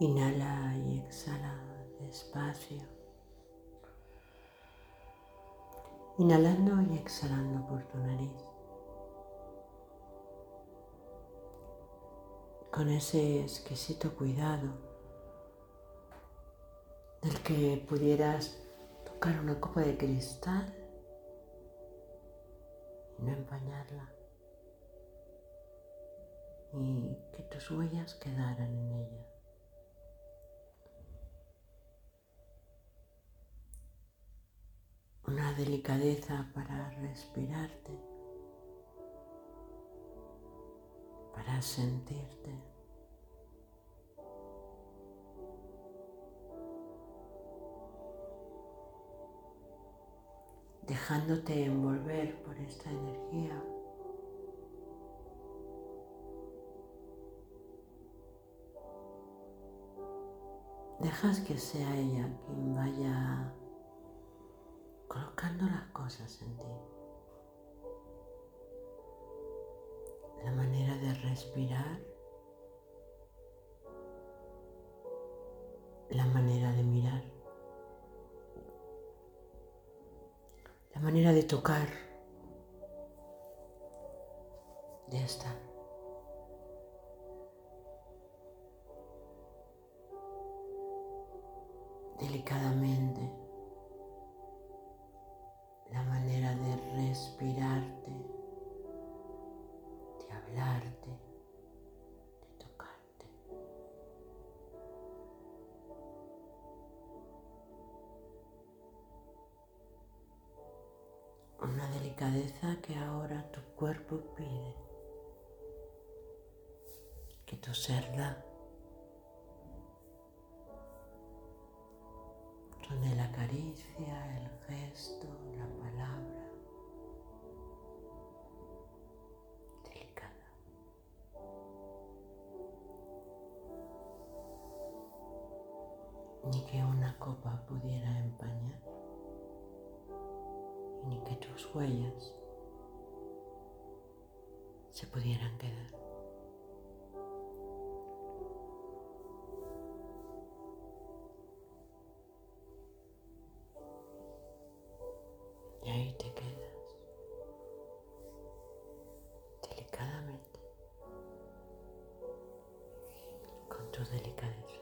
Inhala y exhala despacio. Inhalando y exhalando por tu nariz. Con ese exquisito cuidado del que pudieras tocar una copa de cristal y no empañarla y que tus huellas quedaran en ella. Delicadeza para respirarte, para sentirte. dejándote envolver por esta energía. Dejas que sea ella quien vaya colocando las cosas en ti. La manera de respirar, la manera de mirar, la manera de tocar, de estar. delicadamente hablarte, de tocarte. Una delicadeza que ahora tu cuerpo pide, que tu ser da. donde la caricia, el gesto, la palabra ni que una copa pudiera empañar, ni que tus huellas se pudieran quedar. Y ahí te quedas, delicadamente, con tu delicadeza.